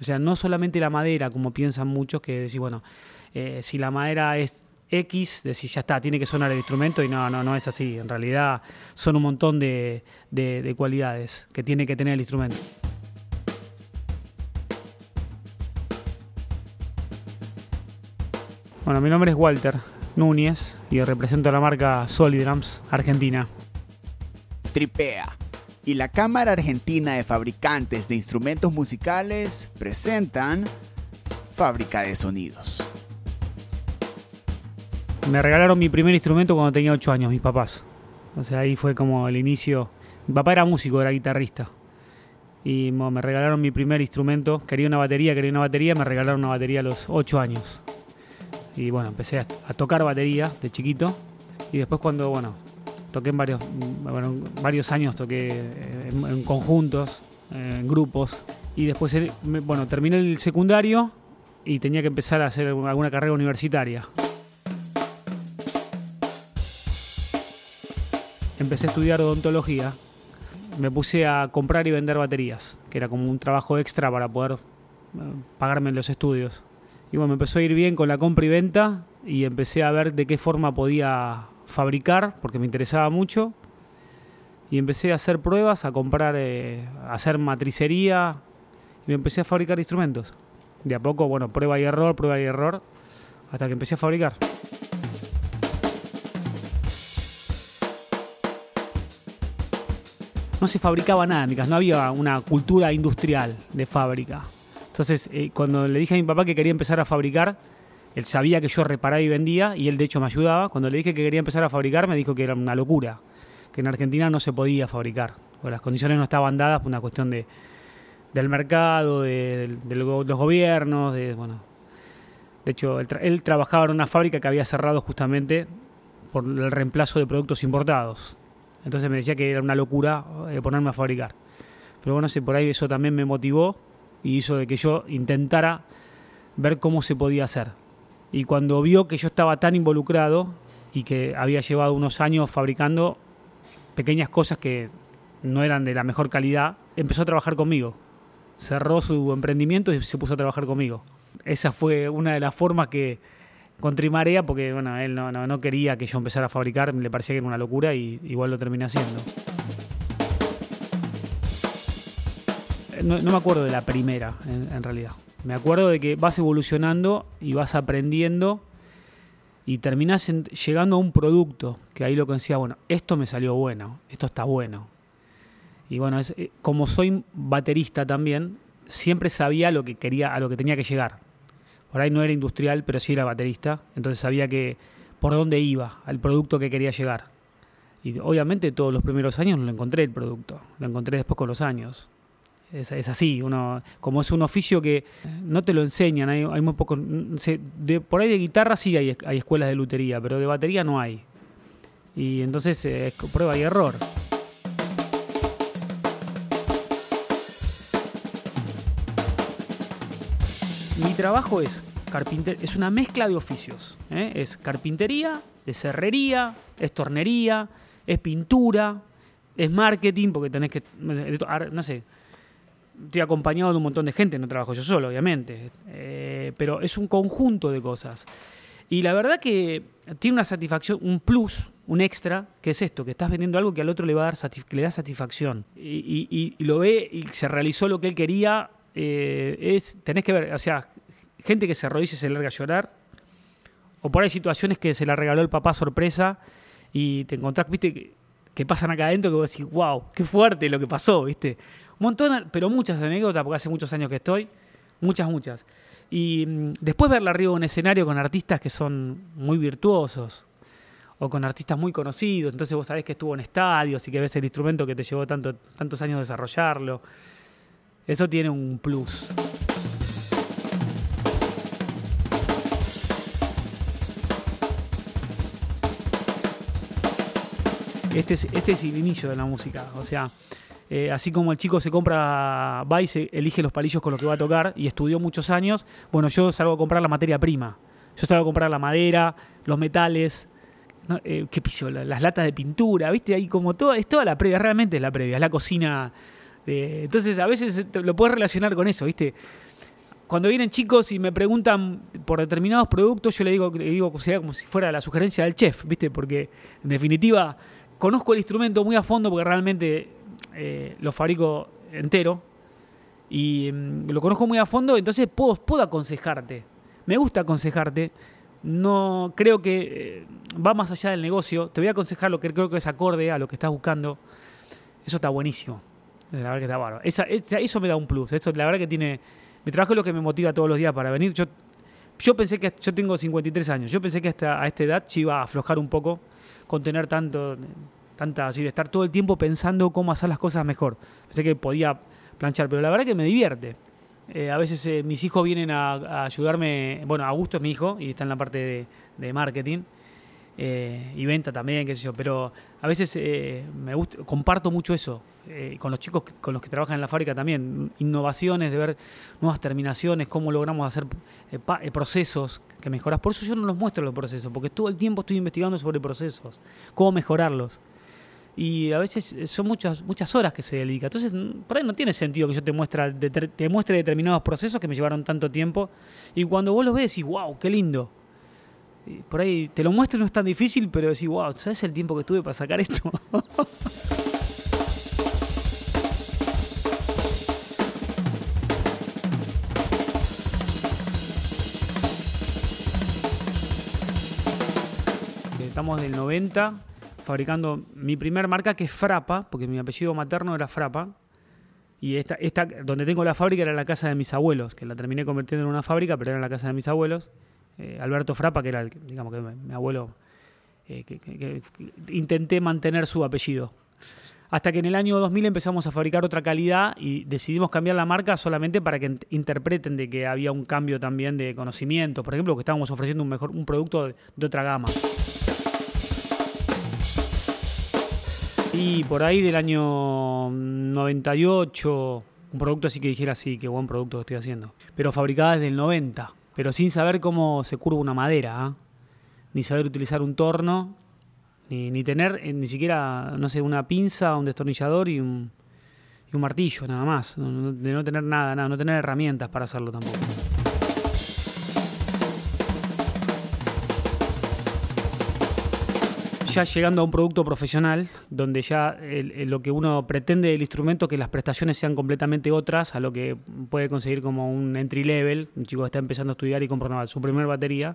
O sea, no solamente la madera, como piensan muchos, que decís, bueno, eh, si la madera es X, decís, ya está, tiene que sonar el instrumento y no, no, no es así. En realidad son un montón de, de cualidades que tiene que tener el instrumento. Bueno, mi nombre es Walter Núñez y represento la marca Solidrams Argentina. Tripea y la Cámara Argentina de Fabricantes de Instrumentos Musicales presentan Fábrica de Sonidos. Me regalaron mi primer instrumento cuando tenía 8 años, mis papás. O sea, ahí fue como el inicio. Mi papá era músico, era guitarrista. Y me regalaron mi primer instrumento. Quería una batería, quería una batería. Me regalaron una batería a los 8 años. Y bueno, empecé a, tocar batería de chiquito. Y después cuando, bueno, toqué en varios, varios años, toqué en, conjuntos, en grupos. Y después, bueno, terminé el secundario y tenía que empezar a hacer alguna carrera universitaria. Empecé a estudiar odontología. Me puse a comprar y vender baterías, que era como un trabajo extra para poder eh, pagarme los estudios. Y bueno, me empezó a ir bien con la compra y venta y empecé a ver de qué forma podía fabricar, porque me interesaba mucho. Y empecé a hacer pruebas, a comprar, eh, a hacer matricería y me empecé a fabricar instrumentos. De a poco, bueno, prueba y error, prueba y error, hasta que empecé a fabricar. No se fabricaba nada no había una cultura industrial de fábrica. Entonces, eh, cuando le dije a mi papá que quería empezar a fabricar, él sabía que yo reparaba y vendía y él de hecho me ayudaba. Cuando le dije que quería empezar a fabricar, me dijo que era una locura, que en Argentina no se podía fabricar, las condiciones no estaban dadas por una cuestión de, del mercado, de, los gobiernos, de, bueno. De hecho, él, trabajaba en una fábrica que había cerrado justamente por el reemplazo de productos importados. Entonces me decía que era una locura eh, ponerme a fabricar. Pero bueno, sé, por ahí eso también me motivó y hizo de que yo intentara ver cómo se podía hacer. Y cuando vio que yo estaba tan involucrado y que había llevado unos años fabricando pequeñas cosas que no eran de la mejor calidad, empezó a trabajar conmigo. Cerró su emprendimiento y se puso a trabajar conmigo. Esa fue una de las formas que encontré porque bueno, él no, no, quería que yo empezara a fabricar, le parecía que era una locura y igual lo terminé haciendo. no, me acuerdo de la primera, en, realidad. Me acuerdo de que vas evolucionando y vas aprendiendo y terminás llegando a un producto que ahí lo que decía, bueno, esto me salió bueno, esto está bueno. Y bueno, es, eh, como soy baterista también, siempre sabía lo que quería, a lo que tenía que llegar. Por ahí no era industrial, pero sí era baterista, entonces sabía que por dónde iba, al producto que quería llegar. Y obviamente todos los primeros años no lo encontré el producto, lo encontré después con los años. Es, así, uno, como es un oficio que no te lo enseñan, hay, muy poco, de, por ahí de guitarra sí hay, hay, escuelas de lutería, pero de batería no hay. Y entonces es prueba y error. Mi trabajo es carpinter, es una mezcla de oficios. ¿eh? Es carpintería, es herrería, es tornería, es pintura, es marketing, porque tenés que, no sé, estoy acompañado de un montón de gente, no trabajo yo solo, obviamente, eh, pero es un conjunto de cosas. Y la verdad que tiene una satisfacción, un plus, un extra, que es esto, que estás vendiendo algo que al otro le va a dar le da satisfacción. Y, lo ve y se realizó lo que él quería. Eh, es, tenés que ver, o sea, gente que se arrodilla y se larga a llorar. O por ahí situaciones que se la regaló el papá sorpresa y te encontrás, viste, que, pasan acá adentro que vos decís, wow, qué fuerte lo que pasó, viste. Un montón, pero muchas anécdotas, porque hace muchos años que estoy. Muchas, muchas. Y mm, después verla arriba en un escenario con artistas que son muy virtuosos o con artistas muy conocidos, entonces vos sabés que estuvo en estadios y que ves el instrumento que te llevó tanto, tantos años desarrollarlo. Eso tiene un plus. Este es, este es el inicio de la música, o sea, eh, así como el chico se compra, va y se elige los palillos con los que va a tocar y estudió muchos años, bueno, yo salgo a comprar la materia prima. Yo salgo a comprar la madera, los metales, eh, ¿qué piso? Las latas de pintura, ¿viste? Ahí como todo, es toda la previa, realmente es la previa, es la cocina. entonces a veces lo puedes relacionar con eso, ¿viste? cuando vienen chicos y me preguntan por determinados productos, yo le digo, le digo como si fuera la sugerencia del chef, ¿viste? Porque en definitiva conozco el instrumento muy a fondo porque realmente eh, lo fabrico entero y mm, lo conozco muy a fondo, entonces puedo, puedo aconsejarte. Me gusta aconsejarte. No creo que eh, va más allá del negocio. Te voy a aconsejar lo que creo que es acorde a lo que estás buscando. Eso está buenísimo. La verdad que está bárbaro. eso me da un plus. Eso, la verdad que tiene mi trabajo es lo que me motiva todos los días para venir. Yo, yo pensé que, yo tengo 53 años, yo pensé que hasta a esta edad yo iba a aflojar un poco con tener tanto, tanta así, de estar todo el tiempo pensando cómo hacer las cosas mejor. Pensé que podía planchar, pero la verdad que me divierte. Eh, a veces eh, mis hijos vienen a, ayudarme, bueno, Augusto es mi hijo y está en la parte de, marketing eh, y venta también, qué sé yo, pero a veces me gusta, comparto mucho eso. Eh, con los chicos con los que trabajan en la fábrica también, innovaciones, de ver nuevas terminaciones, cómo logramos hacer eh, eh, procesos que mejoras. Por eso yo no los muestro los procesos, porque todo el tiempo estoy investigando sobre procesos, cómo mejorarlos. Y a veces son muchas, muchas horas que se dedica. Entonces, por ahí no tiene sentido que yo te, muestre, te muestre determinados procesos que me llevaron tanto tiempo. Y cuando vos los ves, decís, wow, qué lindo. por ahí te lo muestro, no es tan difícil, pero decís, wow, ¿sabes el tiempo que tuve para sacar esto? estamos del 90 fabricando mi primer marca que es Frapa, porque mi apellido materno era Frapa. Y esta, esta, donde tengo la fábrica era la casa de mis abuelos, que la terminé convirtiendo en una fábrica, pero era la casa de mis abuelos. Eh, Alberto Frapa, que era el, digamos que mi abuelo, eh, que, intenté mantener su apellido. Hasta que en el año 2000 empezamos a fabricar otra calidad y decidimos cambiar la marca solamente para que interpreten de que había un cambio también de conocimiento. Por ejemplo, que estábamos ofreciendo un, mejor, un producto de otra gama. Y por ahí del año 98, un producto así que dijera, sí, qué buen producto estoy haciendo. Pero fabricada desde el 90, pero sin saber cómo se curva una madera, ¿ah? ni saber utilizar un torno, ni, tener eh, ni siquiera, no sé, una pinza, un destornillador y un, y un martillo, nada más. de no tener nada, nada, no tener herramientas para hacerlo tampoco. Ya llegando a un producto profesional, donde ya lo que uno pretende del instrumento, que las prestaciones sean completamente otras a lo que puede conseguir como un entry level, un chico que está empezando a estudiar y compra su primer batería.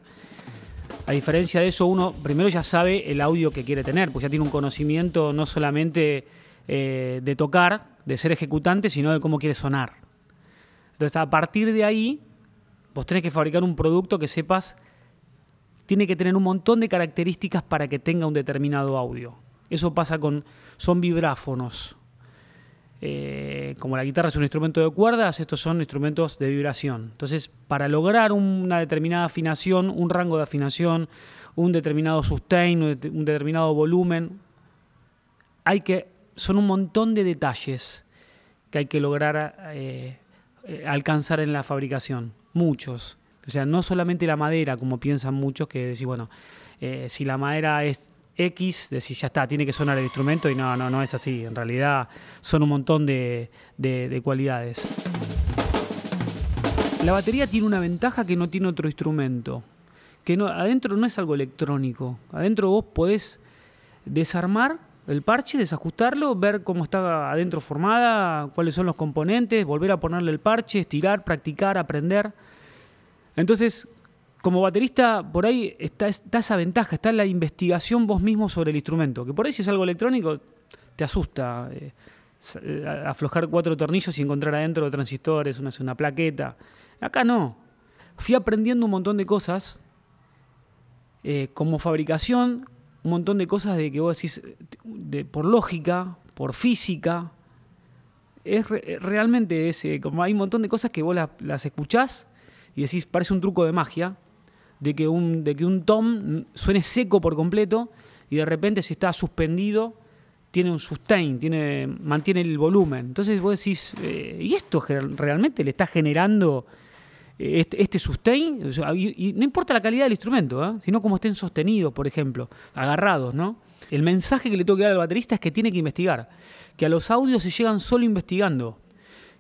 A diferencia de eso, uno primero ya sabe el audio que quiere tener, pues ya tiene un conocimiento no solamente eh, de tocar, de ser ejecutante, sino de cómo quiere sonar. Entonces, a partir de ahí, vos tenés que fabricar un producto que sepas tiene que tener un montón de características para que tenga un determinado audio. Eso pasa con, son vibráfonos. Eh, como la guitarra es un instrumento de cuerdas, estos son instrumentos de vibración. Entonces, para lograr una determinada afinación, un rango de afinación, un determinado sustain, un determinado volumen, hay que, son un montón de detalles que hay que lograr eh, eh, alcanzar en la fabricación. Muchos. O sea, no solamente la madera, como piensan muchos, que decís, bueno, eh, si la madera es X, decís, ya está, tiene que sonar el instrumento, y no, no, no es así. En realidad son un montón de, cualidades. La batería tiene una ventaja que no tiene otro instrumento. Que adentro no es algo electrónico. Adentro vos podés desarmar el parche, desajustarlo, ver cómo está adentro formada, cuáles son los componentes, volver a ponerle el parche, estirar, practicar, aprender. Entonces, como baterista, por ahí está, esa ventaja, está la investigación vos mismo sobre el instrumento, que por ahí si es algo electrónico, te asusta eh, aflojar cuatro tornillos y encontrar adentro transistores, una, plaqueta. Acá no. Fui aprendiendo un montón de cosas, eh, como fabricación, un montón de cosas de que vos decís, por lógica, por física. Es realmente ese, como hay un montón de cosas que vos las escuchás y decís, parece un truco de magia, de que un, de que un tom suene seco por completo y de repente si está suspendido tiene un sustain, tiene, mantiene el volumen. Entonces vos decís, eh, ¿y esto realmente le está generando eh, este, este sustain? y, no importa la calidad del instrumento, ¿eh? sino cómo estén sostenidos, por ejemplo, agarrados, ¿no? El mensaje que le tengo que dar al baterista es que tiene que investigar, que a los audios se llegan solo investigando.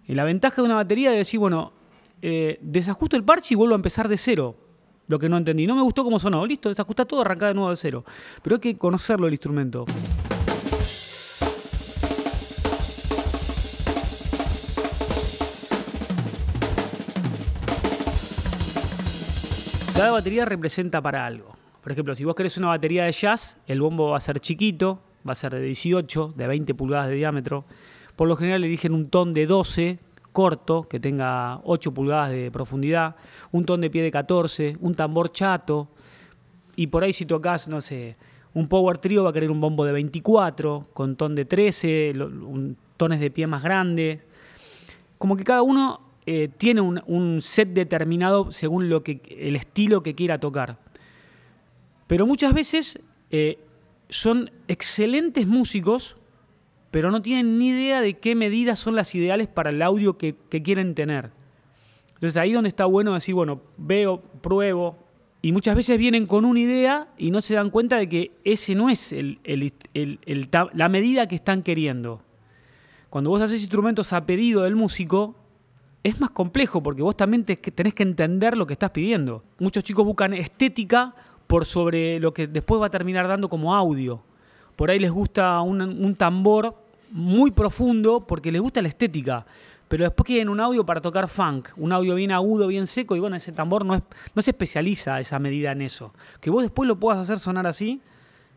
Y la ventaja de una batería es decir, bueno, eh, desajusto el parche y vuelvo a empezar de cero. Lo que no entendí. No me gustó cómo sonó. Listo, desajusta todo, arranca de nuevo de cero. Pero hay que conocerlo el instrumento. Cada batería representa para algo. Por ejemplo, si vos querés una batería de jazz, el bombo va a ser chiquito, va a ser de 18, de 20 pulgadas de diámetro. Por lo general eligen un ton de 12, corto, que tenga 8 pulgadas de profundidad, un ton de pie de 14, un tambor chato, y por ahí si tocas, no sé, un power trio va a querer un bombo de 24, con ton de 13, un, tones de pie más grandes. Como que cada uno eh, tiene un, set determinado según lo que, el estilo que quiera tocar. Pero muchas veces eh, son excelentes músicos, pero no tienen ni idea de qué medidas son las ideales para el audio que, quieren tener. Entonces ahí donde está bueno decir, bueno, veo, pruebo, y muchas veces vienen con una idea y no se dan cuenta de que ese no es la medida que están queriendo. Cuando vos haces instrumentos a pedido del músico, es más complejo porque vos también tenés que entender lo que estás pidiendo. Muchos chicos buscan estética por sobre lo que después va a terminar dando como audio. Por ahí les gusta un, tambor muy profundo porque les gusta la estética. Pero después quieren un audio para tocar funk, un audio bien agudo, bien seco, y bueno, ese tambor no, es, no se especializa a esa medida en eso. Que vos después lo puedas hacer sonar así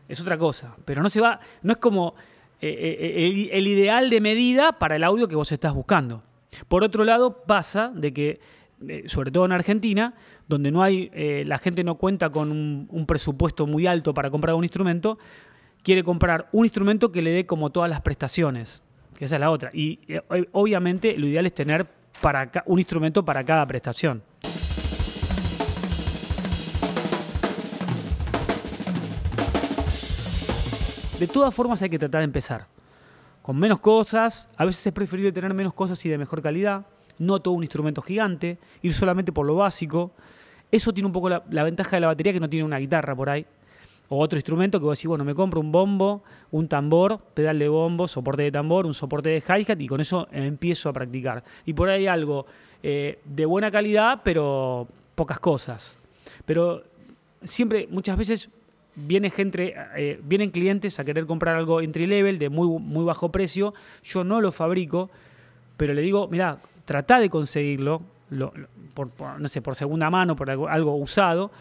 es otra cosa. Pero no se va, no es como eh, eh, el ideal de medida para el audio que vos estás buscando. Por otro lado, pasa de que, eh, sobre todo en Argentina, donde no hay, eh, la gente no cuenta con un, presupuesto muy alto para comprar un instrumento, quiere comprar un instrumento que le dé como todas las prestaciones, que esa es la otra. Y eh, obviamente lo ideal es tener para un instrumento para cada prestación. De todas formas hay que tratar de empezar con menos cosas. A veces es preferible tener menos cosas y de mejor calidad. No todo un instrumento gigante, ir solamente por lo básico. Eso tiene un poco la, ventaja de la batería que no tiene una guitarra por ahí. O otro instrumento que vos decís, bueno, me compro un bombo, un tambor, pedal de bombo, soporte de tambor, un soporte de hi-hat y con eso empiezo a practicar. Y por ahí algo eh, de buena calidad, pero pocas cosas. Pero siempre, muchas veces viene gente, eh, vienen clientes a querer comprar algo entry level de muy, muy bajo precio, yo no lo fabrico, pero le digo, mira, trata de conseguirlo, por, no sé, por segunda mano, por algo, usado,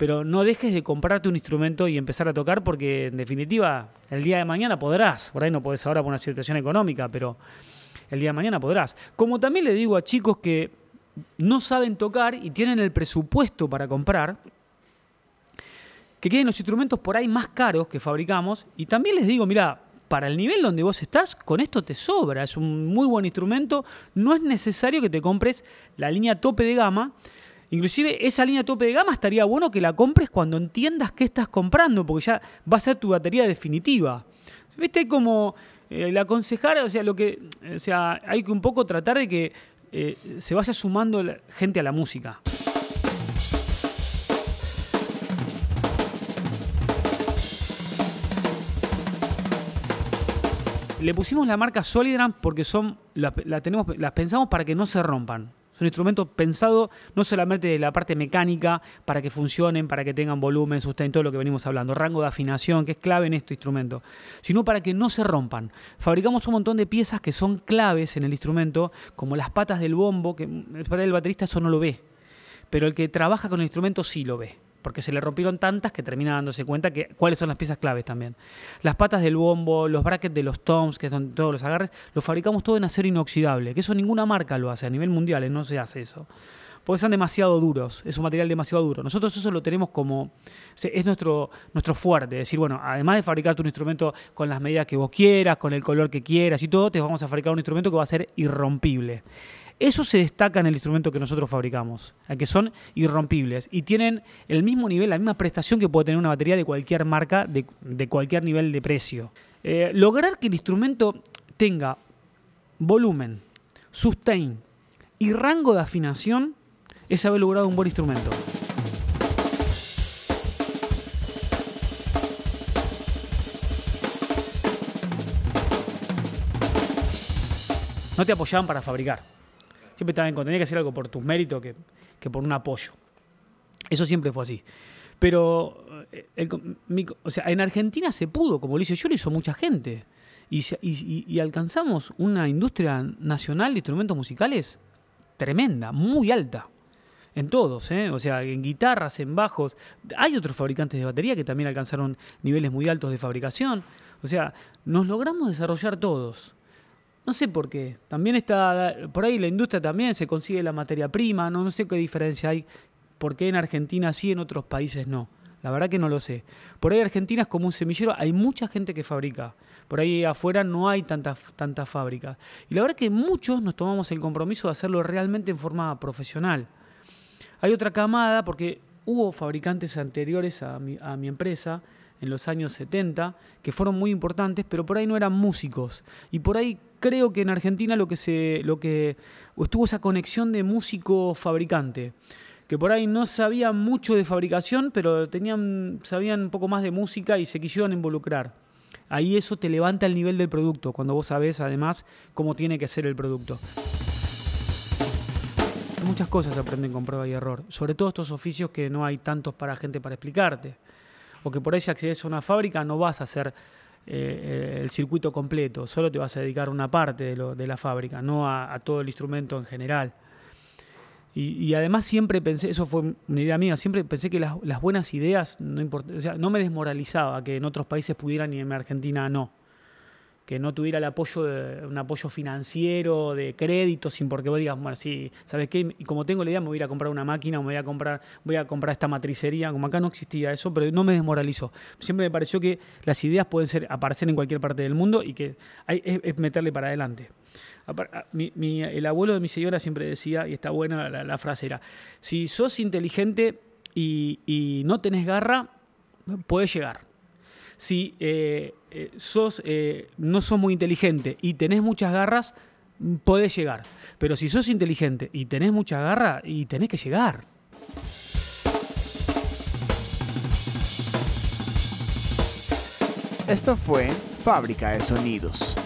pero no dejes de comprarte un instrumento y empezar a tocar porque en definitiva el día de mañana podrás, por ahí no podés ahora por una situación económica, pero el día de mañana podrás. Como también le digo a chicos que no saben tocar y tienen el presupuesto para comprar, que queden los instrumentos por ahí más caros que fabricamos. Y también les digo, mira, para el nivel donde vos estás, con esto te sobra. Es un muy buen instrumento. No es necesario que te compres la línea tope de gama. Inclusive esa línea tope de gama estaría bueno que la compres cuando entiendas qué estás comprando, porque ya va a ser tu batería definitiva. ¿Viste? Como eh, el aconsejar, o sea, lo que, o sea, hay que un poco tratar de que eh, se vaya sumando gente a la música. Le pusimos la marca Solidram porque son tenemos, las pensamos para que no se rompan. Son instrumentos pensados no solamente de la parte mecánica, para que funcionen, para que tengan volumen, sustento, todo lo que venimos hablando, rango de afinación, que es clave en este instrumento, sino para que no se rompan. Fabricamos un montón de piezas que son claves en el instrumento, como las patas del bombo, que para el baterista eso no lo ve, pero el que trabaja con el instrumento sí lo ve porque se le rompieron tantas que termina dándose cuenta que cuáles son las piezas claves también. Las patas del bombo, los brackets de los toms, que son todos los agarres, los fabricamos todo en acero inoxidable, que eso ninguna marca lo hace, a nivel mundial ¿eh? no se hace eso. Porque son demasiado duros, es un material demasiado duro. Nosotros eso lo tenemos como, es nuestro, nuestro fuerte, decir, bueno, además de fabricarte un instrumento con las medidas que vos quieras, con el color que quieras y todo, te vamos a fabricar un instrumento que va a ser irrompible. Eso se destaca en el instrumento que nosotros fabricamos, que son irrompibles y tienen el mismo nivel, la misma prestación que puede tener una batería de cualquier marca, de, cualquier nivel de precio. Eh, lograr que el instrumento tenga volumen, sustain y rango de afinación es haber logrado un buen instrumento. No te apoyaban para fabricar Siempre estaba en contra. Tenía que hacer algo por tus méritos que, que por un apoyo. Eso siempre fue así. Pero, eh, o sea, en Argentina se pudo, como lo hice yo, lo hizo mucha gente. Y- y- y alcanzamos una industria nacional de instrumentos musicales tremenda, muy alta. En todos, ¿eh? o sea, en guitarras, en bajos. Hay otros fabricantes de batería que también alcanzaron niveles muy altos de fabricación. O sea, nos logramos desarrollar todos. No sé por qué. También está, por ahí la industria también se consigue la materia prima, no, sé qué diferencia hay. ¿Por qué en Argentina sí, en otros países no? La verdad que no lo sé. Por ahí Argentina es como un semillero, hay mucha gente que fabrica. Por ahí afuera no hay tantas tantas fábricas. Y la verdad que muchos nos tomamos el compromiso de hacerlo realmente en forma profesional. Hay otra camada, porque hubo fabricantes anteriores a mi, a mi empresa en los años 70 que fueron muy importantes, pero por ahí no eran músicos. Y por ahí creo que en Argentina lo que se lo que estuvo esa conexión de músico fabricante, que por ahí no sabían mucho de fabricación, pero tenían sabían un poco más de música y se quisieron involucrar. Ahí eso te levanta el nivel del producto, cuando vos sabés además cómo tiene que ser el producto. Muchas cosas aprenden con prueba y error, sobre todo estos oficios que no hay tantos para gente para explicarte. O que por ahí si accedes a una fábrica no vas a hacer eh, eh, el circuito completo, solo te vas a dedicar a una parte de, la fábrica, no a, todo el instrumento en general. Y, además siempre pensé, eso fue una idea mía, siempre pensé que las, buenas ideas no, no me desmoralizaba que en otros países pudieran y en Argentina no. Que no tuviera el apoyo de, un apoyo financiero, de crédito, sin porque vos digas, bueno, sí, ¿sabes qué? Y como tengo la idea, me voy a ir a comprar una máquina o me voy a comprar, voy a comprar esta matricería. Como acá no existía eso, pero no me desmoralizó. Siempre me pareció que las ideas pueden ser, aparecer en cualquier parte del mundo y que hay, es, meterle para adelante. Apar- a- mi- mi- el abuelo de mi señora siempre decía, y está buena la, la frase, era, si sos inteligente y, y no tenés garra, puedes llegar. Si eh, eh, sos, eh, no sos muy inteligente y tenés muchas garras, podés llegar. Pero si sos inteligente y tenés mucha garra, y tenés que llegar. Esto fue Fábrica de Sonidos.